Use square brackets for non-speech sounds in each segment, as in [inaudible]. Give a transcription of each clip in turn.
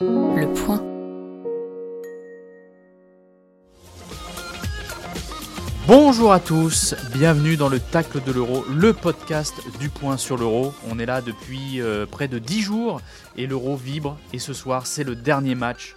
Le point. Bonjour à tous, bienvenue dans le Tacle de l'Euro, le podcast du point sur l'Euro. On est là depuis euh, près de 10 jours et l'Euro vibre et ce soir c'est le dernier match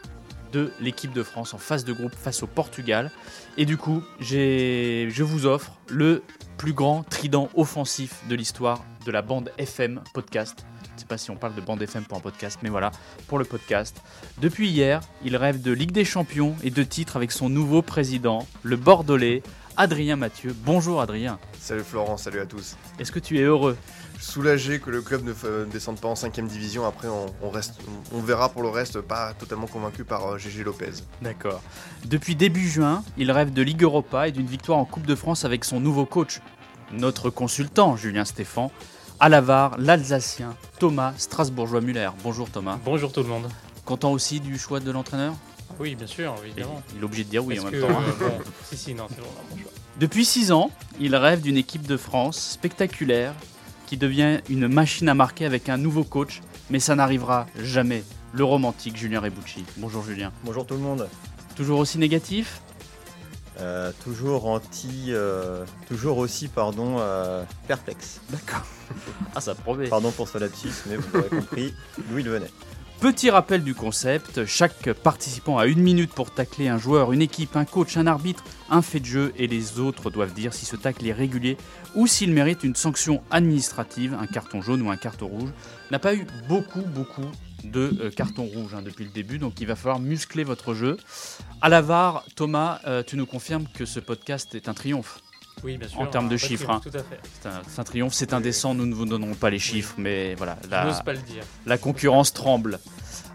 de l'équipe de France en phase de groupe face au Portugal. Et du coup, je vous offre le plus grand trident offensif de l'histoire de la bande FM podcast. Je ne sais pas si on parle de bande FM pour un podcast, mais voilà, pour le podcast. Depuis hier, il rêve de Ligue des Champions et de titres avec son nouveau président, le Bordelais, Adrien Mathieu. Bonjour Adrien. Salut Florent, salut à tous. Est-ce que tu es heureux? Soulagé que le club ne descende pas en 5ème division, après on, on reste, on, on verra pour le reste, pas totalement convaincu par euh, GG Lopez. D'accord. Depuis début juin, il rêve de Ligue Europa et d'une victoire en Coupe de France avec son nouveau coach, notre consultant Julien Stéphan. À la VAR, l'Alsacien Thomas Strasbourgeois-Muller. Bonjour Thomas. Bonjour tout le monde. Content aussi du choix de l'entraîneur? Oui, bien sûr, évidemment. Il est obligé de dire oui en même que, temps. hein. euh, bon, si, si, non, c'est vraiment mon choix. Depuis 6 ans, il rêve d'une équipe de France spectaculaire qui devient une machine à marquer avec un nouveau coach, mais ça n'arrivera jamais. Le romantique Julien Rebucci. Bonjour Julien. Bonjour tout le monde. Toujours aussi négatif? Euh, toujours anti, euh, toujours aussi pardon euh, perplexe. D'accord. Ah ça promet. Pardon pour ce lapsus, mais vous l'aurez compris, d'où il venait. Petit rappel du concept, chaque participant a une minute pour tacler un joueur, une équipe, un coach, un arbitre, un fait de jeu et les autres doivent dire si ce tacle est régulier ou s'il mérite une sanction administrative, un carton jaune ou un carton rouge. N'a pas eu beaucoup, beaucoup de euh, cartons rouges hein, depuis le début, donc il va falloir muscler votre jeu. À la VAR, Thomas, euh, tu nous confirmes que ce podcast est un triomphe. Oui, bien sûr. En termes de chiffres, hein. Tout à fait. C'est un, triomphe, c'est indécent, nous ne vous donnerons pas les chiffres, mais voilà. La- pas le dire. la concurrence tremble.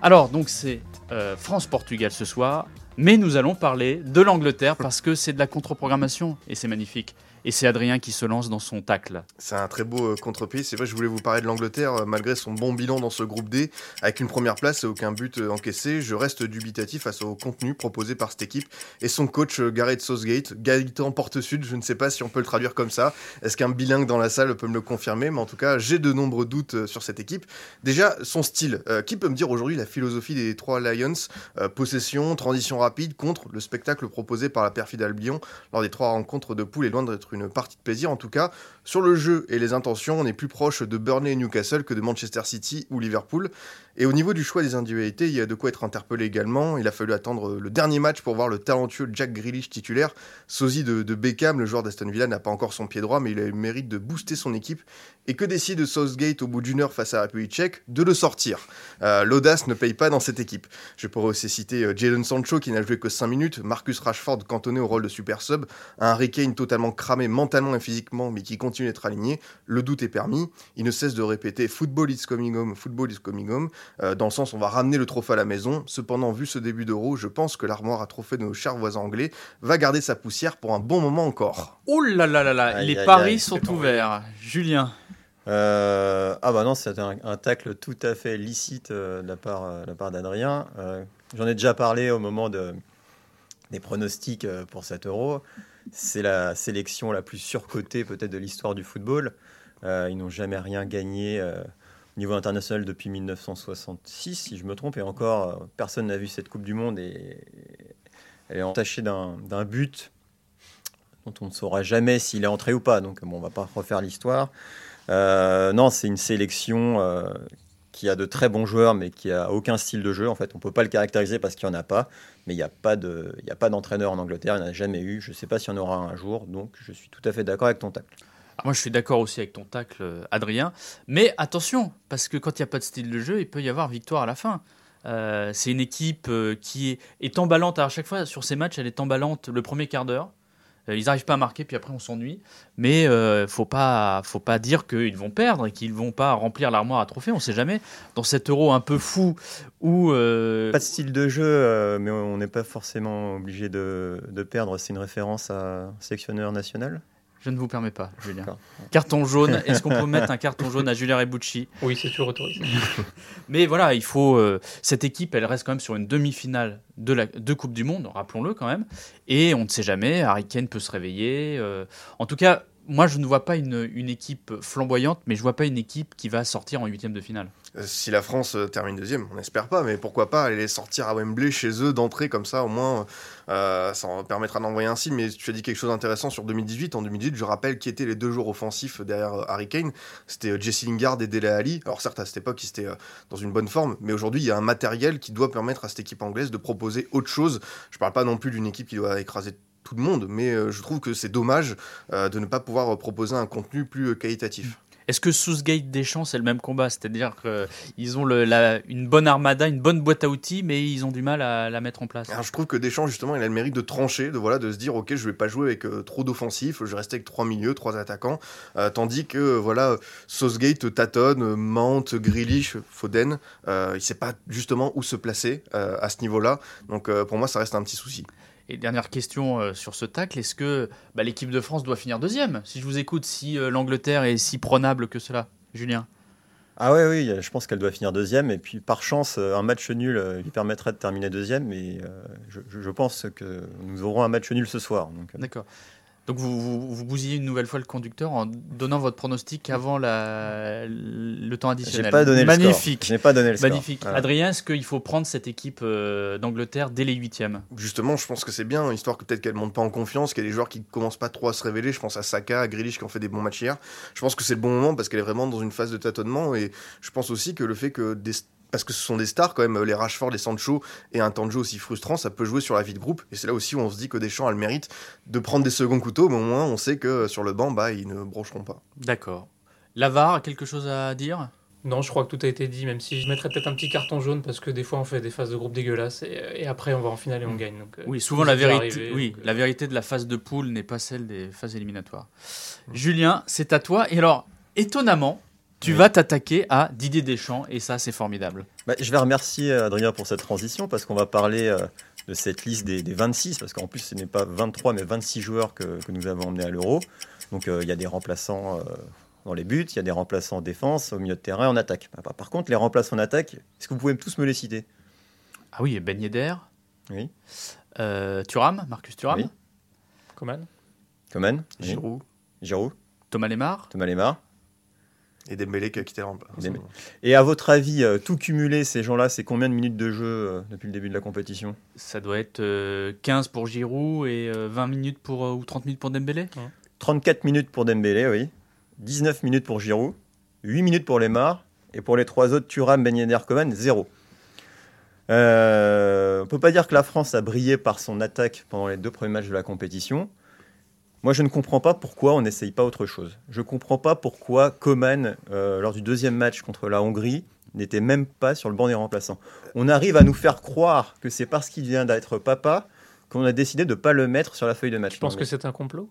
Alors, donc c'est euh, France-Portugal ce soir, mais nous allons parler de l'Angleterre parce que c'est de la contre-programmation et c'est magnifique. Et c'est Adrien qui se lance dans son tacle. C'est un très beau euh, contre-pied. C'est vrai, je voulais vous parler de l'Angleterre, euh, malgré son bon bilan dans ce groupe D, avec une première place et aucun but euh, encaissé. Je reste dubitatif face au contenu proposé par cette équipe et son coach Gareth Southgate. Gaëtan Porte-Sud, je ne sais pas si on peut le traduire comme ça. Est-ce qu'un bilingue dans la salle peut me le confirmer? Mais en tout cas, j'ai de nombreux doutes sur cette équipe. Déjà, son style. Qui peut me dire aujourd'hui la philosophie des trois Lions? Possession, transition rapide contre le spectacle proposé par la perfide Albion lors des trois rencontres de poule est loin d'être une partie de plaisir. En tout cas, sur le jeu et les intentions, on est plus proche de Burnley et Newcastle que de Manchester City ou Liverpool. Et au niveau du choix des individualités, il y a de quoi être interpellé également. Il a fallu attendre le dernier match pour voir le talentueux Jack Grealish titulaire. Sosie de, de Beckham, le joueur d'Aston Villa, n'a pas encore son pied droit, mais il a eu le mérite de booster son équipe. Et que décide Southgate au bout d'une heure face à la République tchèque De le sortir. Euh, L'audace ne paye pas dans cette équipe. Je pourrais aussi citer euh, Jadon Sancho qui n'a joué que 5 minutes, Marcus Rashford cantonné au rôle de super sub, un Harry Kane totalement cramé mentalement et physiquement mais qui continue d'être aligné. Le doute est permis. Il ne cesse de répéter football is coming home, football is coming home, euh, dans le sens on va ramener le trophée à la maison. Cependant, vu ce début d'euro, je pense que l'armoire à trophée de nos chers voisins anglais va garder sa poussière pour un bon moment encore. Oh là là là là, Aïe, les aïe, paris aïe, sont ouverts. Julien, Euh, ah bah non, c'est un, un tacle tout à fait licite euh, de la part, euh, de la part d'Adrien. Euh, J'en ai déjà parlé au moment de, des pronostics euh, pour cet euro. C'est la sélection la plus surcotée peut-être de l'histoire du football. Euh, ils n'ont jamais rien gagné euh, au niveau international depuis 1966, si je me trompe. Et encore, euh, personne n'a vu cette Coupe du Monde et elle est entachée d'un but dont on ne saura jamais s'il est entré ou pas. Donc bon, on va pas refaire l'histoire. Non, c'est une sélection qui a de très bons joueurs, mais qui a aucun style de jeu. En fait, on peut pas le caractériser parce qu'il y en a pas. Mais il n'y a pas d'entraîneur en Angleterre. Il n'y en a jamais eu. Je sais pas s'il y en aura un jour. Donc, je suis tout à fait d'accord avec ton tacle. Ah, moi je suis d'accord aussi avec ton tacle, euh, Adrien. Mais attention, parce que quand il n'y a pas de style de jeu, il peut y avoir victoire à la fin. Euh, c'est une équipe euh, qui est, est emballante. À chaque fois, sur ces matchs, elle est emballante le premier quart d'heure. Euh, ils n'arrivent pas à marquer, puis après on s'ennuie. Mais euh, faut pas, faut pas dire qu'ils vont perdre et qu'ils vont pas remplir l'armoire à trophées. On sait jamais. Dans cet euro un peu fou où euh, Pas de style de jeu, euh, mais on n'est pas forcément obligé de, de perdre. C'est une référence à un sélectionneur national? Je ne vous permets pas, Julien. Carton jaune. Est-ce qu'on peut mettre un carton jaune à Julien Rebucci? Oui, c'est toujours autorisé. [laughs] Mais voilà, il faut. euh, cette équipe, elle reste quand même sur une demi-finale de la de Coupe du Monde, rappelons-le quand même. Et on ne sait jamais. Harry Kane peut se réveiller. euh, en tout cas, moi, je ne vois pas une, équipe flamboyante, mais je vois pas une équipe qui va sortir en huitième de finale. Euh, Si la France euh, termine deuxième, on n'espère pas, mais pourquoi pas aller sortir à Wembley chez eux d'entrée comme ça, au moins euh, ça en permettra d'envoyer un signe. Mais tu as dit quelque chose d'intéressant sur 2018. En 2018, je rappelle qui étaient les deux joueurs offensifs derrière Harry Kane. C'était Jesse Lingard et Dele Ali. Alors certes, à cette époque, ils étaient dans une bonne forme, mais aujourd'hui, il y a un matériel qui doit permettre à cette équipe anglaise de proposer autre chose. Je parle pas non plus d'une équipe qui doit écraser tout le monde, mais euh, je trouve que c'est dommage euh, de ne pas pouvoir euh, proposer un contenu plus qualitatif. Est-ce que Southgate Deschamps c'est le même combat? C'est-à-dire qu'ils ont le- la- une bonne armada, une bonne boîte à outils, mais ils ont du mal à la mettre en place. Alors, je trouve que Deschamps, justement, il a le mérite de trancher, de, voilà, de se dire, ok, je vais pas jouer avec euh, trop d'offensifs, je vais rester avec trois milieux, trois attaquants, Euh, tandis que, euh, voilà, Southgate tâtonne, Mount, Grealish, Foden, il sait pas justement où se placer à ce niveau-là, donc pour moi, ça reste un petit souci. Et dernière question euh, sur ce tacle, est-ce que bah, l'équipe de France doit finir deuxième? Si je vous écoute, si euh, l'Angleterre est si prenable que cela, Julien? Ah oui, oui, je pense qu'elle doit finir deuxième. Et puis par chance, euh, un match nul lui permettrait de terminer deuxième. Mais euh, je, je- pense que nous aurons un match nul ce soir. D'accord. Donc vous, vous, vous bousillez une nouvelle fois le conducteur en donnant votre pronostic avant la, le temps j'ai additionnel. pas donné le score. Magnifique. Je n'ai pas donné le score. Magnifique. Voilà. Adrien, est-ce qu'il faut prendre cette équipe euh, d'Angleterre dès les huitièmes? Justement, je pense que c'est bien, histoire que peut-être qu'elle monte pas en confiance, qu'il y a des joueurs qui commencent pas trop à se révéler. Je pense à Saka, à Grealish qui ont fait des bons matchs hier. Je pense que c'est le bon moment parce qu'elle est vraiment dans une phase de tâtonnement et je pense aussi que le fait que des parce que ce sont des stars quand même, les Rashford, les Sancho et un temps de jeu aussi frustrant, ça peut jouer sur la vie de groupe. Et c'est là aussi où on se dit que Deschamps a le mérite de prendre des seconds couteaux, mais au moins on sait que sur le banc, bah, ils ne brocheront pas. D'accord. Lavar a quelque chose à dire? Non, je crois que tout a été dit, même si je mettrais peut-être un petit carton jaune parce que des fois on fait des phases de groupe dégueulasses et, et après on va en finale et on gagne. Donc, euh, Oui, souvent la vérité, arriver, oui, donc, euh, la vérité de la phase de poule n'est pas celle des phases éliminatoires. Julien, c'est à toi. Et alors, étonnamment, tu Oui. vas t'attaquer à Didier Deschamps et ça, c'est formidable. Bah, je vais remercier euh, Adrien pour cette transition parce qu'on va parler euh, de cette liste des, des 26, parce qu'en plus ce n'est pas 23 mais 26 joueurs que, que nous avons emmenés à l'Euro. Donc euh, il y a des remplaçants euh, dans les buts, il y a des remplaçants en défense, au milieu de terrain, en attaque. Bah, par- par contre, les remplaçants en attaque, est-ce que vous pouvez tous me les citer? Ah oui, Ben Yedder, Oui. euh, Thuram, Marcus Thuram, Oui. Coman Coman Oui. Giroud Giroud Thomas Lemar. Thomas Lemar et Dembélé qui a quitté. Et à votre avis, euh, tout cumulé, ces gens-là, c'est combien de minutes de jeu euh, depuis le début de la compétition? Ça doit être euh, 15 pour Giroud et euh, 20 minutes pour, euh, ou 30 minutes pour Dembélé 34 minutes pour Dembélé, oui. 19 minutes pour Giroud. 8 minutes pour Lemar. Et pour les trois autres, Thuram, Ben Yedder, Coman, 0. Euh, on peut pas dire que la France a brillé par son attaque pendant les deux premiers matchs de la compétition. Moi, je ne comprends pas pourquoi on n'essaye pas autre chose. Je ne comprends pas pourquoi Coman, euh, lors du deuxième match contre la Hongrie, n'était même pas sur le banc des remplaçants. On arrive à nous faire croire que c'est parce qu'il vient d'être papa qu'on a décidé de ne pas le mettre sur la feuille de match. Je pense que c'est un complot?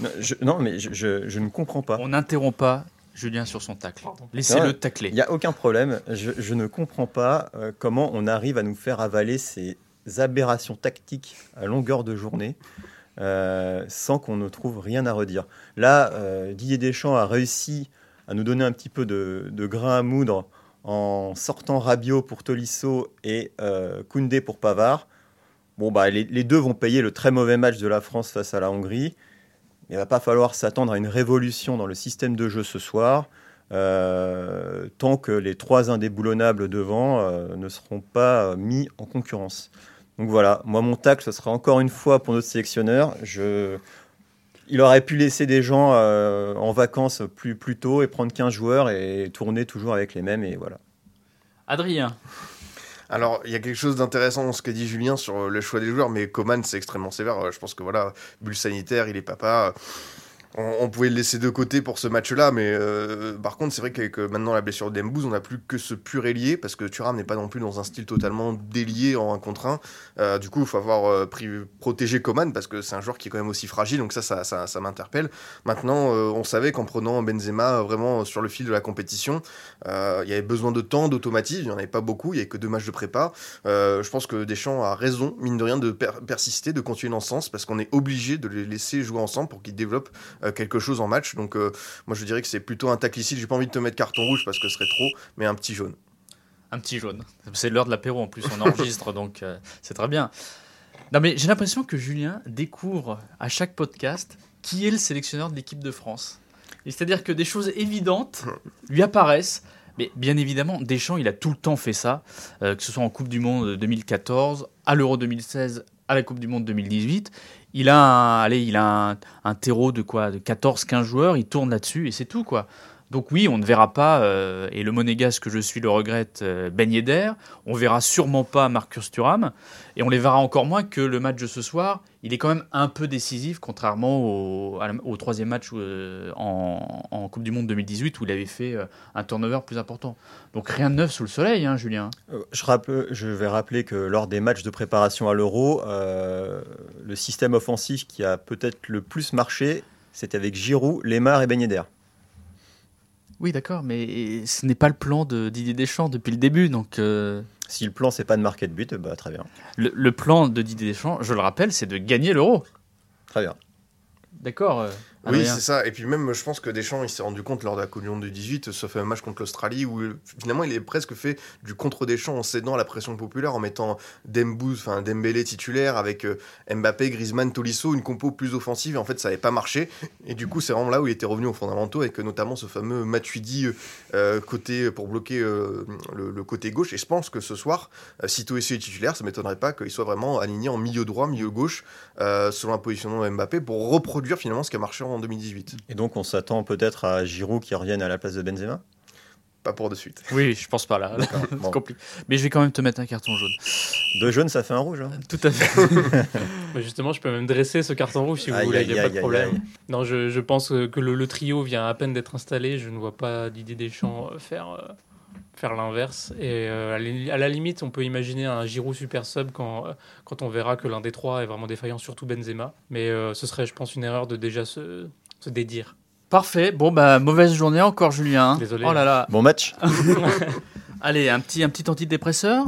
non, je, non, mais je, je- je ne comprends pas. On n'interrompt pas Julien sur son tacle. Laissez-le tacler. Il n'y a aucun problème. Je, je ne comprends pas euh, comment on arrive à nous faire avaler ces aberrations tactiques à longueur de journée euh, sans qu'on ne trouve rien à redire. Là, euh, Didier Deschamps a réussi à nous donner un petit peu de, grain à moudre en sortant Rabiot pour Tolisso et euh, Koundé pour Pavard. Bon, bah, les, deux vont payer le très mauvais match de la France face à la Hongrie. Il va pas falloir s'attendre à une révolution dans le système de jeu ce soir. euh, tant que les trois indéboulonnables devant euh, ne seront pas mis en concurrence. Donc voilà, moi mon tacle, ce sera encore une fois pour notre sélectionneur. Je... Il aurait pu laisser des gens euh, en vacances plus, plus tôt et prendre 15 joueurs et tourner toujours avec les mêmes et voilà. Adrien, Alors, il y a quelque chose d'intéressant dans ce qu'a dit Julien sur le choix des joueurs, mais Coman, c'est extrêmement sévère. Je pense que voilà, bulle sanitaire, il est papa. On, pouvait le laisser de côté pour ce match-là, mais euh, par contre, c'est vrai qu'avec euh, maintenant la blessure de Dembouz, on n'a plus que ce pur ailier, parce que Thuram n'est pas non plus dans un style totalement délié en un contre un. Euh, du coup, il faut avoir euh, protégé Coman, parce que c'est un joueur qui est quand même aussi fragile, donc ça, ça, m'interpelle. Maintenant, on savait qu'en prenant Benzema vraiment sur le fil de la compétition, il y avait besoin de temps, d'automatisme, il n'y en avait pas beaucoup, il n'y avait que deux matchs de prépa. Je pense que Deschamps a raison, mine de rien, de per- persister, de continuer dans ce sens, parce qu'on est obligé de les laisser jouer ensemble pour qu'ils développent quelque chose en match. Donc, euh, moi, je dirais que c'est plutôt un taclicide. J'ai pas envie de te mettre carton rouge parce que ce serait trop, mais un petit jaune. un petit jaune. C'est l'heure de l'apéro en plus, on enregistre, [laughs] donc euh, c'est très bien. Non mais j'ai l'impression que Julien découvre à chaque podcast qui est le sélectionneur de l'équipe de France. C'est-à-dire que des choses évidentes lui apparaissent. Mais bien évidemment, Deschamps, il a tout le temps fait ça, euh, que ce soit en Coupe du Monde 2014, à l'Euro 2016, à la Coupe du Monde 2018. Il a un, allez, il a un, un terreau de quoi? De 14-15 joueurs, il tourne là-dessus et c'est tout quoi. Donc oui, on ne verra pas, euh, et le monégasque que je suis le regrette, euh, Ben Yedder. On verra sûrement pas Marcus Thuram. Et on les verra encore moins que le match de ce soir. Il est quand même un peu décisif, contrairement au, troisième match euh, en, Coupe du Monde 2018 où il avait fait euh, un turnover plus important. Donc rien de neuf sous le soleil, hein, Julien. Je, vais rappeler que lors des matchs de préparation à l'Euro, le système offensif qui a peut-être le plus marché, c'était avec Giroud, Lemar et Ben. Oui, d'accord, mais ce n'est pas le plan de Didier Deschamps depuis le début. Donc euh, Si le plan, c'est pas de marquer de but, bah, très bien. le, le plan de Didier Deschamps, je le rappelle, c'est de gagner l'euro. Très bien. D'accord euh, Oui, Adrien c'est ça. Et puis même, je pense que Deschamps, il s'est rendu compte lors de la Coupe du Monde du 18, sauf un match contre l'Australie, où euh, finalement, il est presque fait du contre-Deschamps en cédant à la pression populaire, en mettant Dembou, enfin Dembélé titulaire avec euh, Mbappé, Griezmann, Tolisso, une compo plus offensive. Et en fait, ça n'avait pas marché. Et du coup, c'est vraiment là où il était revenu aux fondamentaux, avec euh, notamment ce fameux Matuidi euh, côté pour bloquer euh, le, le côté gauche. Et je pense que ce soir, euh, si Toessi est titulaire, ça m'étonnerait pas qu'il soit vraiment aligné en milieu droit, milieu gauche, euh, selon un positionnement de Mbappé, pour reproduire finalement ce qui a marché en 2018. Et donc, on s'attend peut-être à Giroud qui revienne à la place de Benzema? Pas pour de suite. [laughs] Oui, je pense pas là. [laughs] C'est Bon. compliqué. Mais je vais quand même te mettre un carton jaune. Deux jaunes, ça fait un rouge. hein. Tout à fait. [laughs] Mais justement, je peux même dresser ce carton rouge si vous Aïe, voulez, il n'y a pas aïe, de problème. aïe. Non, je, je pense que le trio vient à peine d'être installé. Je ne vois pas Didier Deschamps euh, faire, euh, faire l'inverse. Et euh, à, la, limite, on peut imaginer un Giroud super sub quand, euh, quand on verra que l'un des trois est vraiment défaillant, surtout Benzema. Mais euh, ce serait, je pense, une erreur de déjà se, se dédire. Parfait. Bon, bah, mauvaise journée encore, Julien. Désolé. Oh là là. Bon match [laughs] [laughs] Allez, un petit, un petit antidépresseur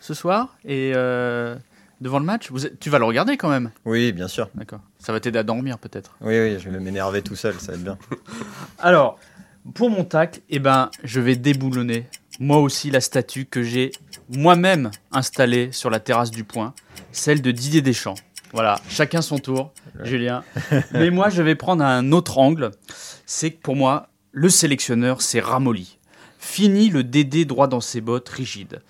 ce soir. Et euh, devant le match, vous êtes- tu vas le regarder quand même. Oui, bien sûr. D'accord. Ça va t'aider à dormir peut-être. Oui, oui, je vais m'énerver tout seul, ça va être bien. [laughs] Alors, pour mon tacle, eh ben, je vais déboulonner moi aussi la statue que j'ai moi-même installée sur la terrasse du Point, celle de Didier Deschamps. Voilà, chacun son tour, Julien. [laughs] Mais moi, je vais prendre un autre angle. C'est que pour moi, le sélectionneur, c'est Ramolli. Fini le dédé droit dans ses bottes, rigide.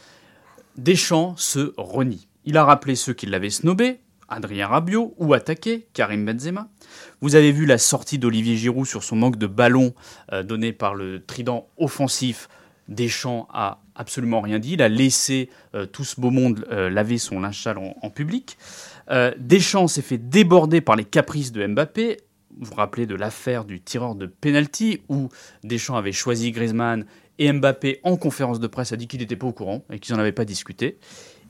Deschamps se renie. Il a rappelé ceux qui l'avaient snobé, Adrien Rabiot, ou attaqué, Karim Benzema. Vous avez vu la sortie d'Olivier Giroud sur son manque de ballon euh, donné par le trident offensif. Deschamps a absolument rien dit. Il a laissé euh, tout ce beau monde euh, laver son linge en, public. Euh, Deschamps s'est fait déborder par les caprices de Mbappé. Vous vous rappelez de l'affaire du tireur de penalty où Deschamps avait choisi Griezmann et Mbappé en conférence de presse a dit qu'il n'était pas au courant et qu'ils n'en avaient pas discuté.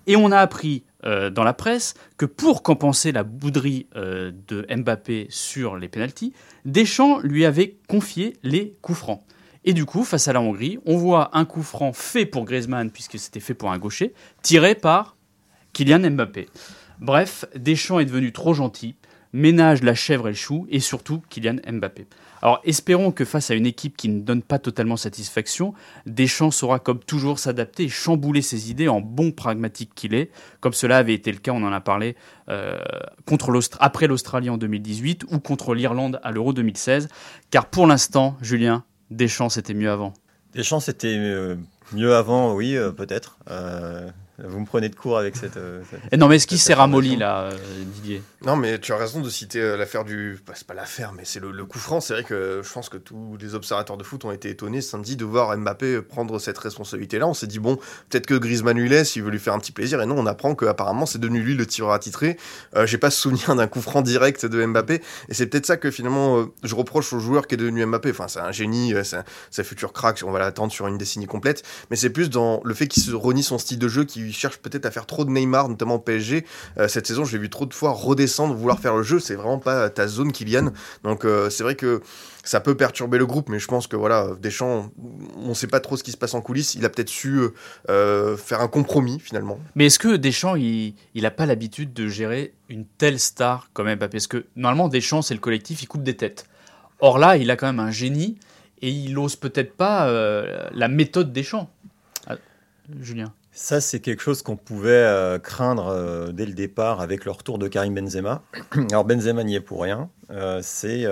Et on a appris dans la presse que pour compenser la bouderie de Mbappé sur les pénalties, Deschamps lui avait confié les coups francs. Et du coup, face à la Hongrie, on voit un coup franc fait pour Griezmann, puisque c'était fait pour un gaucher, tiré par Kylian Mbappé. Bref, Deschamps est devenu trop gentil, ménage la chèvre et le chou, et surtout Kylian Mbappé. Alors espérons que face à une équipe qui ne donne pas totalement satisfaction, Deschamps saura comme toujours s'adapter et chambouler ses idées en bon pragmatique qu'il est, comme cela avait été le cas, on en a parlé, euh, après l'Australie en 2018 ou contre l'Irlande à l'Euro 2016, car pour l'instant, Julien, Deschamps c'était mieux avant. Deschamps, c'était euh, mieux avant, oui, euh, peut-être. Vous me prenez de court avec cette. euh, cette- Et non mais est-ce qu'il s'est ramolli là, euh, Didier? Non, mais tu as raison de citer euh, l'affaire du. bah, c'est pas l'affaire, mais c'est le, le coup franc. C'est vrai que je pense que tous les observateurs de foot ont été étonnés samedi de voir Mbappé prendre cette responsabilité-là. On s'est dit, bon, peut-être que Griezmann lui laisse, il veut lui faire un petit plaisir. Et non, on apprend qu'apparemment, c'est devenu lui le tireur attitré. Euh, J'ai pas [laughs] souvenir d'un coup franc direct de Mbappé. Et c'est peut-être ça que finalement, euh, je reproche au joueur qui est devenu Mbappé. Enfin, c'est un génie, c'est un, un futur crack. On va l'attendre sur une décennie complète. Mais c'est plus dans le fait qu'il se renie son style de jeu, qu'il cherche peut-être à faire trop de Neymar, notamment PSG. Euh, cette saison, je l'ai vu trop de fois redescendre, vouloir faire le jeu. C'est vraiment pas ta zone, Kylian. Donc, euh, c'est vrai que ça peut perturber le groupe, mais je pense que voilà, Deschamps, on sait pas trop ce qui se passe en coulisses. Il a peut-être su euh, faire un compromis finalement. Mais est-ce que Deschamps, il n'a pas l'habitude de gérer une telle star comme Mbappé? Parce que normalement, Deschamps, c'est le collectif, il coupe des têtes. Or là, il a quand même un génie et il ose peut-être pas la méthode Deschamps. Ah, Julien. Ça, c'est quelque chose qu'on pouvait euh, craindre euh, dès le départ avec le retour de Karim Benzema. [clears throat] Alors Benzema n'y est pour rien. Euh, c'est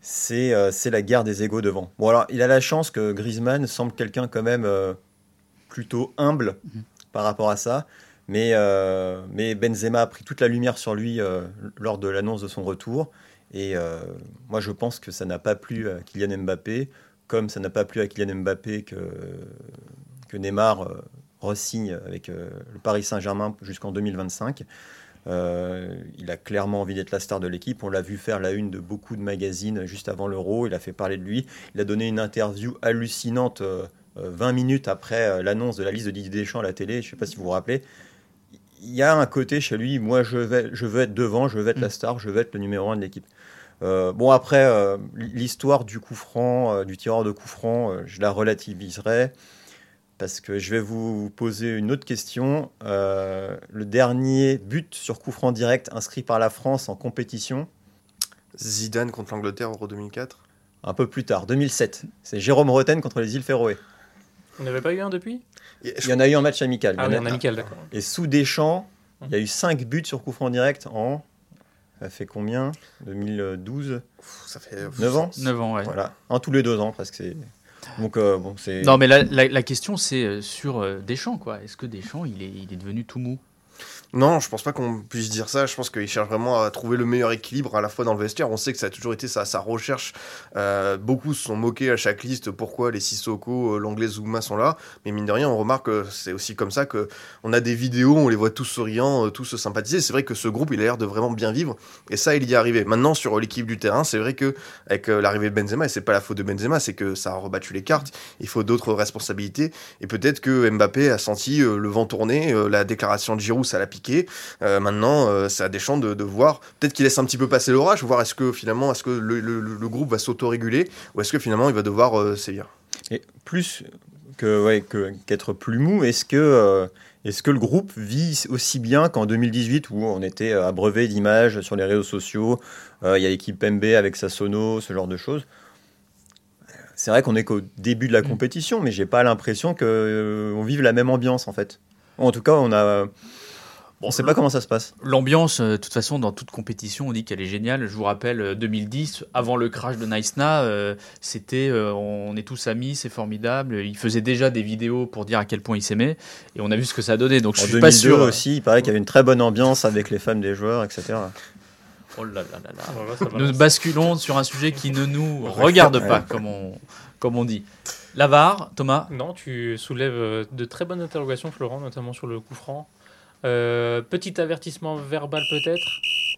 c'est c'est la guerre des égaux devant. Bon alors, il a la chance que Griezmann semble quelqu'un quand même plutôt humble Mhm. par rapport à ça. Mais, mais Benzema a pris toute la lumière sur lui lors de l'annonce de son retour. Et moi, je pense que ça n'a pas plu à Kylian Mbappé, comme ça n'a pas plu à Kylian Mbappé que, que Neymar euh, re-signe avec euh, le Paris Saint-Germain jusqu'en 2025. Euh, il a clairement envie d'être la star de l'équipe. On l'a vu faire la une de beaucoup de magazines juste avant l'Euro. Il a fait parler de lui. Il a donné une interview hallucinante euh, euh, 20 minutes après euh, l'annonce de la liste de Didier Deschamps à la télé. Je ne sais pas si vous vous rappelez. Il y a un côté chez lui, moi je, vais, je veux être devant, je veux être la star, je veux être le numéro un de l'équipe. Bon après, l'histoire du coup franc, du tireur de coup franc, je la relativiserai parce que je vais vous poser une autre question. Euh, le dernier but sur coup franc direct inscrit par la France en compétition, Zidane contre l'Angleterre Euro 2004. un peu plus tard, 2007. C'est Jérôme Roten contre les îles Féroé. On n'avait pas eu un depuis? Il y en a eu en match amical. Ah oui, en amical, d'accord. Et sous Deschamps, il y a eu 5 buts sur coup franc direct en. Ça fait combien? 2012 Pff, ça fait 9 ans? 9 ans, ouais. Voilà, un tous les deux ans presque. c'est- Euh. Non, mais la, la- question, c'est euh, sur euh, Deschamps, quoi. Est-ce que Deschamps, il il est devenu tout mou? Non, je pense pas qu'on puisse dire ça. Je pense qu'il cherche vraiment à trouver le meilleur équilibre à la fois dans le vestiaire. On sait que ça a toujours été sa, recherche. Euh, beaucoup se sont moqués à chaque liste pourquoi les Sissoko, euh, l'anglais Zouma sont là. Mais mine de rien, on remarque que c'est aussi comme ça que on a des vidéos, on les voit tous souriants, euh, tous se sympathiser. C'est vrai que ce groupe, il a l'air de vraiment bien vivre. Et ça, il y est arrivé. Maintenant, sur l'équipe du terrain, c'est vrai que avec euh, l'arrivée de Benzema, et c'est pas la faute de Benzema, c'est que ça a rebattu les cartes. Il faut d'autres responsabilités. Et peut-être que Mbappé a senti euh, le vent tourner. euh, la déclaration de Giroud, ça l'a piqué. Euh, maintenant, euh, c'est à Deschamps de, de voir. Peut-être qu'il laisse un petit peu passer l'orage, voir est-ce que finalement, est-ce que le, le- le groupe va s'autoréguler ou est-ce que finalement il va devoir euh, sévir. Et plus que ouais, que- qu'être plus mou, est-ce que euh, est-ce que le groupe vit aussi bien qu'en 2018 où on était euh, abreuvé d'images sur les réseaux sociaux, il y a l'équipe MB avec sa sono, ce genre de choses? C'est vrai qu'on est qu'au début de la Mm. compétition, mais j'ai pas l'impression que euh, on vive la même ambiance en fait. En tout cas, on a on sait pas comment ça se passe. L'ambiance, euh, de toute façon, dans toute compétition, on dit qu'elle est géniale. Je vous rappelle, euh, 2010, avant le crash de Naïsna, euh, c'était euh, on est tous amis, c'est formidable. Il faisait déjà des vidéos pour dire à quel point il s'aimait. Et on a vu ce que ça a donné. Donc En je suis 2002 pas sûr. aussi, il paraît qu'il y avait une très bonne ambiance avec les femmes des joueurs, etc. Oh là là là là. Va. Nous basculons sur un sujet qui ne nous regarde pas, comme on, comme on dit. L'avare, Thomas? Non, tu soulèves euh, de très bonnes interrogations, Florent, notamment sur le coup franc. Euh, petit avertissement verbal peut-être,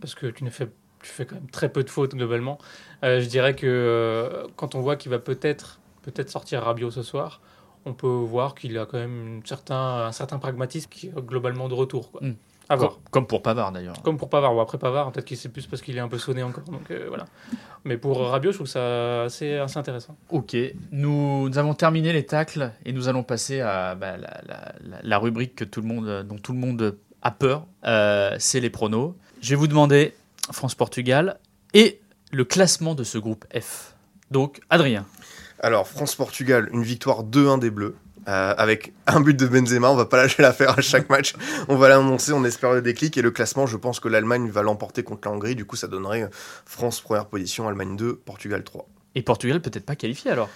parce que tu ne fais, tu fais quand même très peu de fautes globalement. Euh, je dirais que euh, quand on voit qu'il va peut-être peut-être sortir Rabiot ce soir, on peut voir qu'il a quand même un certain pragmatisme qui est globalement de retour. Mm. À voir. comme, comme pour Pavard d'ailleurs. Comme pour Pavard, ou après Pavard, peut-être qu'il sait plus parce qu'il est un peu sonné encore. Donc euh, voilà. Mais pour Rabiot, je trouve ça assez, assez intéressant. Ok, nous, nous avons terminé les tacles et nous allons passer à bah, la, la- la- la rubrique que tout le monde, dont tout le monde a peur. Euh, c'est les pronos. Je vais vous demander France-Portugal et le classement de ce groupe F. Donc, Adrien. Alors, France-Portugal, une victoire 2-1 des Bleus. Euh, avec un but de Benzema, on va pas lâcher l'affaire à chaque match. On va l'annoncer, on espère le déclic. Et le classement, je pense que l'Allemagne va l'emporter contre la Hongrie. Du coup, ça donnerait euh, France première position, Allemagne 2, Portugal 3. Et Portugal peut-être pas qualifié alors?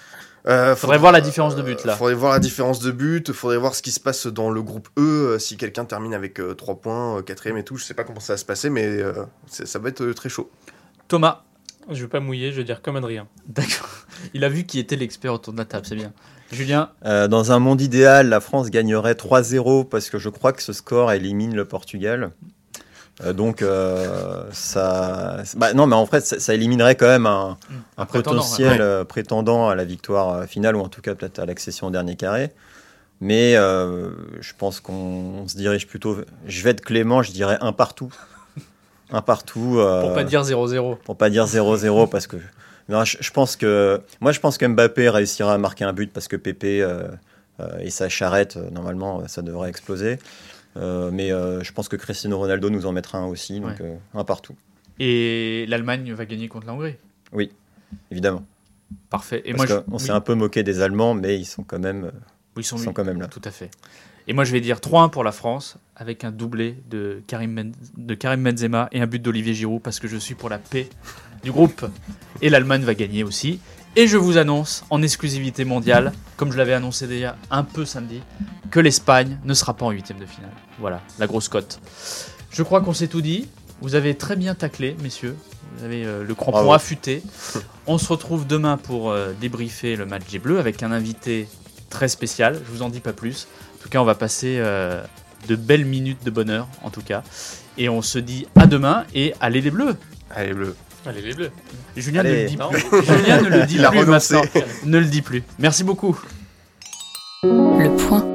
Euh, Faudrait voir la différence de but, là. Faudrait voir la différence de but, faudrait voir ce qui se passe dans le groupe E, euh, si quelqu'un termine avec 3 points, euh, quatrième et tout, je sais pas comment ça va se passer, mais euh, ça va être euh, très chaud. Thomas. Je vais pas mouiller, je vais dire comme Adrien. D'accord. Il a vu qui était l'expert autour de la table, c'est bien. Julien. Euh, dans un monde idéal, la France gagnerait 3-0 parce que je crois que ce score élimine le Portugal. Euh, donc, euh, ça. bah, non, mais en fait, ça, ça éliminerait quand même un, un prétendant, potentiel ouais. prétendant à la victoire finale ou en tout cas peut-être à l'accession au dernier carré. Mais je pense qu'on se dirige plutôt. Je vais être clément, je dirais un partout. Un partout. Pour pas dire 0-0. pour pas dire 0-0 parce que non, je, je pense que moi je pense que Mbappé réussira à marquer un but parce que Pépé euh, euh, et sa charrette euh, normalement ça devrait exploser Euh, mais je pense que Cristiano Ronaldo nous en mettra un aussi donc un partout Et l'Allemagne va gagner contre la Hongrie. évidemment Parfait. Et parce moi, je- oui. s'est un peu moqué des Allemands mais ils sont quand même Oui, ils sont, ils sont quand même là Tout à fait. Et moi, je vais dire 3-1 pour la France, avec un doublé de Karim, Ben- de Karim Benzema et un but d'Olivier Giroud, parce que je suis pour la paix du groupe. Et l'Allemagne va gagner aussi. Et je vous annonce en exclusivité mondiale, comme je l'avais annoncé déjà un peu samedi, que l'Espagne ne sera pas en huitième de finale. Voilà, la grosse cote. Je crois qu'on s'est tout dit. Vous avez très bien taclé, messieurs. Vous avez euh, le crampon Bravo. affûté. [laughs] On se retrouve demain pour euh, débriefer le match des Bleus avec un invité très spécial. Je vous en dis pas plus. En tout cas, on va passer euh, de belles minutes de bonheur, en tout cas. Et on se dit à demain et allez les Bleus. Allez, bleu. Allez, les bleus. Julien ne le dit non. plus. Julien ne le [laughs] dit Il plus. Ne le dit plus. Merci beaucoup. Le point.